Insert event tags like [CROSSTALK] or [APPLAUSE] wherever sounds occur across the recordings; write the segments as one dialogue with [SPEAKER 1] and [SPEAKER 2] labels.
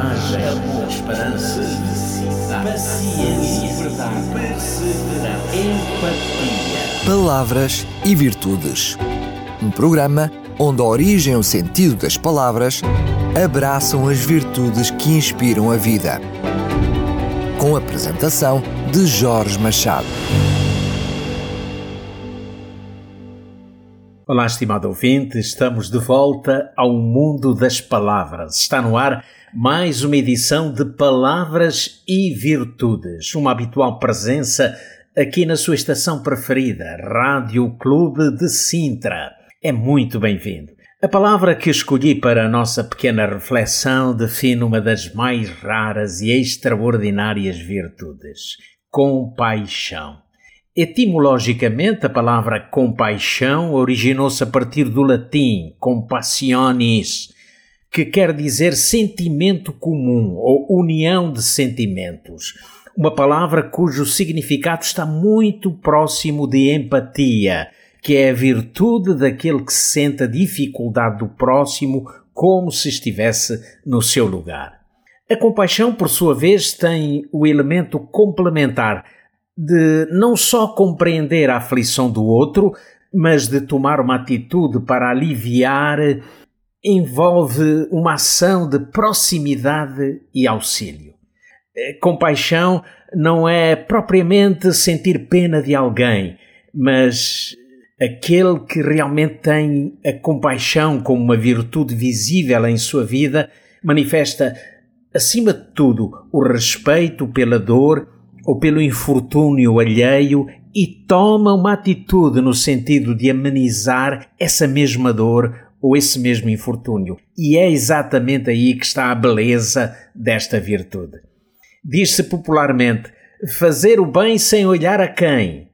[SPEAKER 1] coragem, amor, esperança, paciência, verdade, empatia.
[SPEAKER 2] Palavras e Virtudes. Um programa onde a origem e o sentido das palavras abraçam as virtudes que inspiram a vida. Com a apresentação de Jorge Machado.
[SPEAKER 3] Olá, estimado ouvinte, estamos de volta ao mundo das palavras. Está no ar mais uma edição de Palavras e Virtudes, uma habitual presença aqui na sua estação preferida, Rádio Clube de Sintra. É muito bem-vindo. A palavra que escolhi para a nossa pequena reflexão define uma das mais raras e extraordinárias virtudes: compaixão. Etimologicamente, a palavra compaixão originou-se a partir do latim compassionis, que quer dizer sentimento comum ou união de sentimentos. Uma palavra cujo significado está muito próximo de empatia, que é a virtude daquele que sente a dificuldade do próximo como se estivesse no seu lugar. A compaixão, por sua vez, tem o elemento complementar de não só compreender a aflição do outro, mas de tomar uma atitude para aliviar, envolve uma ação de proximidade e auxílio. Eh, compaixão não é propriamente sentir pena de alguém, mas aquele que realmente tem a compaixão como uma virtude visível em sua vida manifesta, acima de tudo, o respeito pela dor ou pelo infortúnio alheio e toma uma atitude no sentido de amenizar essa mesma dor ou esse mesmo infortúnio. E é exatamente aí que está a beleza desta virtude. Diz-se popularmente fazer o bem sem olhar a quem.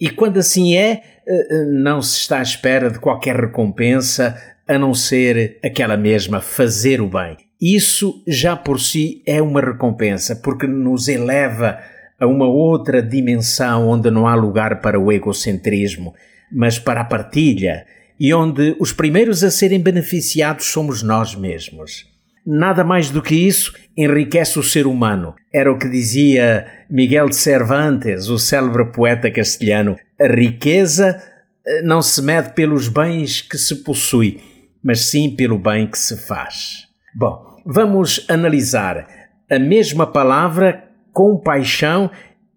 [SPEAKER 3] E quando assim é, eh, eh, não se está à espera de qualquer recompensa a não ser aquela mesma fazer o bem. Isso já por si é uma recompensa, porque nos eleva a uma outra dimensão onde não há lugar para o egocentrismo, mas para a partilha e onde os primeiros a serem beneficiados somos nós mesmos. Nada mais do que isso enriquece o ser humano. Era o que dizia Miguel de Cervantes, o célebre poeta castelhano. A riqueza eh, não se mede pelos bens que se possui, mas sim pelo bem que se faz. Bom, vamos analisar a mesma palavra compaixão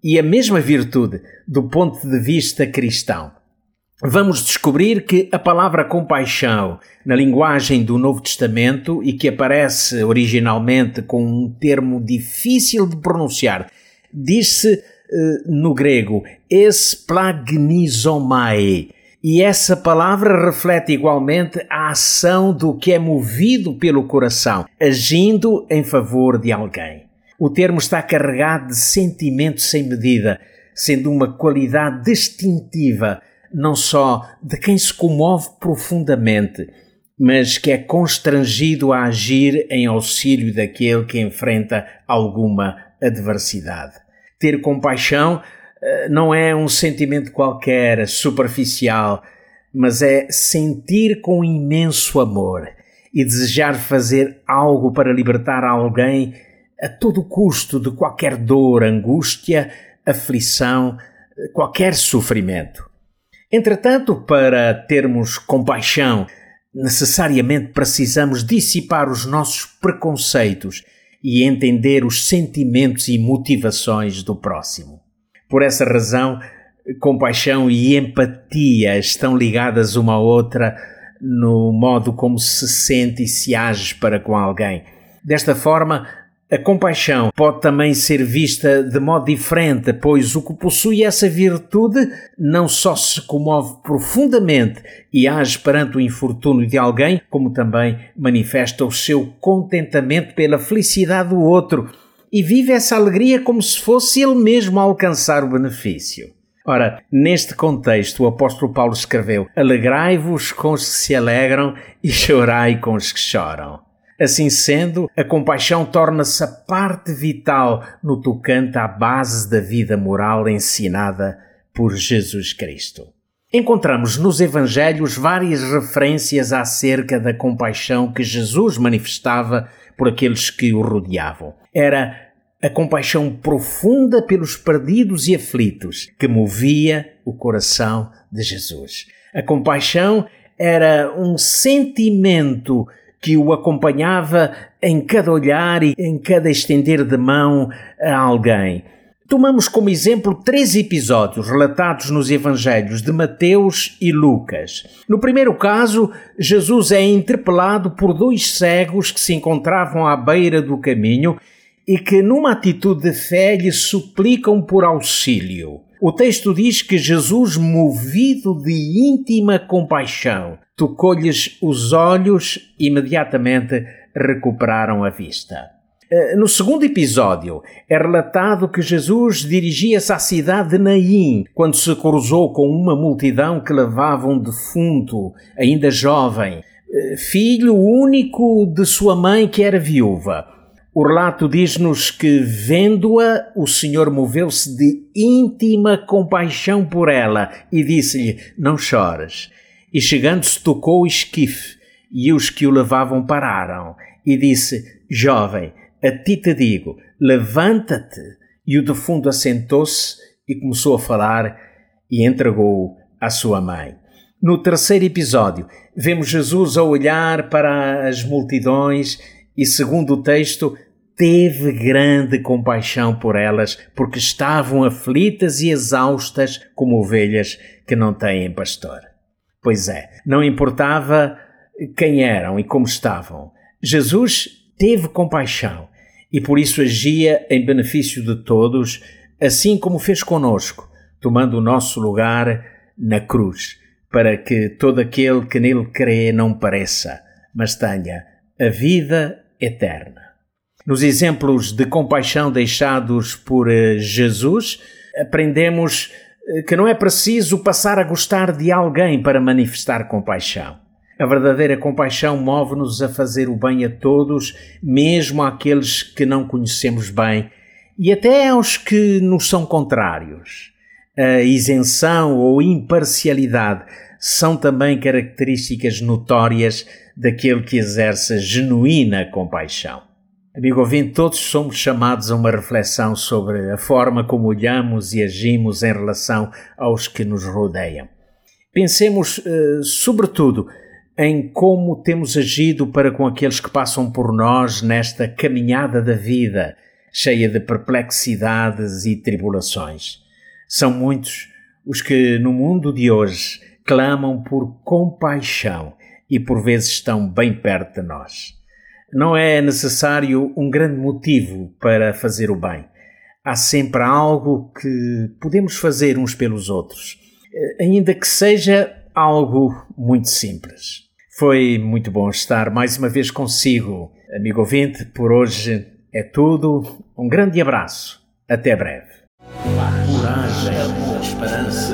[SPEAKER 3] e a mesma virtude do ponto de vista cristão. Vamos descobrir que a palavra compaixão, na linguagem do Novo Testamento e que aparece originalmente com um termo difícil de pronunciar, diz-se uh, no grego esplagnizomai, e essa palavra reflete igualmente a ação do que é movido pelo coração, agindo em favor de alguém. O termo está carregado de sentimento sem medida, sendo uma qualidade distintiva não só de quem se comove profundamente, mas que é constrangido a agir em auxílio daquele que enfrenta alguma adversidade. Ter compaixão eh, não é um sentimento qualquer, superficial, mas é sentir com imenso amor e desejar fazer algo para libertar alguém a todo custo de qualquer dor, angústia, aflição, qualquer sofrimento. Entretanto, para termos compaixão, necessariamente precisamos dissipar os nossos preconceitos e entender os sentimentos e motivações do próximo. Por essa razão, compaixão e empatia estão ligadas uma à outra no modo como se sente e se age para com alguém. Desta forma, a compaixão pode também ser vista de modo diferente, pois o que possui essa virtude não só se comove profundamente e age perante o infortúnio de alguém, como também manifesta o seu contentamento pela felicidade do outro e vive essa alegria como se fosse ele mesmo a alcançar o benefício. Ora, neste contexto, o apóstolo Paulo escreveu: Alegrai-vos com os que se alegram e [LAUGHS] chorai com os que choram. Assim sendo, a compaixão torna-se a parte vital no tocante à base da vida moral ensinada por Jesus Cristo. Encontramos nos Evangelhos várias referências acerca da compaixão que Jesus manifestava por aqueles que o rodeavam. Era a compaixão profunda pelos perdidos e aflitos que movia o coração de Jesus. A compaixão era um sentimento que o acompanhava em cada olhar e em cada estender de mão a alguém. Tomamos como exemplo três episódios relatados nos Evangelhos de Mateus e Lucas. No primeiro caso, Jesus é interpelado por dois cegos que se encontravam à beira do caminho e que, numa atitude de fé, lhe suplicam por auxílio. O texto diz que Jesus, movido de íntima compaixão, tocou-lhes os olhos e imediatamente recuperaram a vista. Eh, no segundo episódio, é relatado que Jesus dirigia-se à cidade de Naim quando se cruzou com uma multidão que levava um defunto, ainda jovem, eh, filho único de sua mãe que era viúva. O relato diz-nos que, vendo-a, o Senhor moveu-se de íntima compaixão por ela e disse-lhe: Não chores. E chegando-se, tocou o esquife, e os que o levavam pararam, e disse: Jovem, a ti te digo, levanta-te. E o defunto assentou-se e começou a falar e entregou-o à sua mãe. No terceiro episódio, vemos Jesus a olhar para as multidões e, segundo o texto, teve grande compaixão por elas, porque estavam aflitas e exaustas como ovelhas que não têm pastor. Pois é, não importava quem eram e como estavam. Jesus teve compaixão e por isso agia em benefício de todos, assim como fez conosco, tomando o nosso lugar na cruz, para que todo aquele que nele crê não pareça, mas tenha a vida eterna. Nos exemplos de compaixão deixados por eh, Jesus, aprendemos que não é preciso passar a gostar de alguém para manifestar compaixão. A verdadeira compaixão move-nos a fazer o bem a todos, mesmo àqueles que não conhecemos bem e até aos que nos são contrários. A isenção ou imparcialidade são também características notórias daquele que exerce genuína compaixão. Amigo ouvinte, todos somos chamados a uma reflexão sobre a forma como olhamos e agimos em relação aos que nos rodeiam. Pensemos, uh, sobretudo, em como temos agido para com aqueles que passam por nós nesta caminhada da vida, cheia de perplexidades e tribulações. São muitos os que no mundo de hoje clamam por compaixão e por vezes estão bem perto de nós. Não é necessário um grande motivo para fazer o bem. Há sempre algo que podemos fazer uns pelos outros, ainda que seja algo muito simples. Foi muito bom estar mais uma vez consigo, amigo ouvinte. Por hoje é tudo. Um grande abraço. Até breve.
[SPEAKER 1] Coragem, esperança,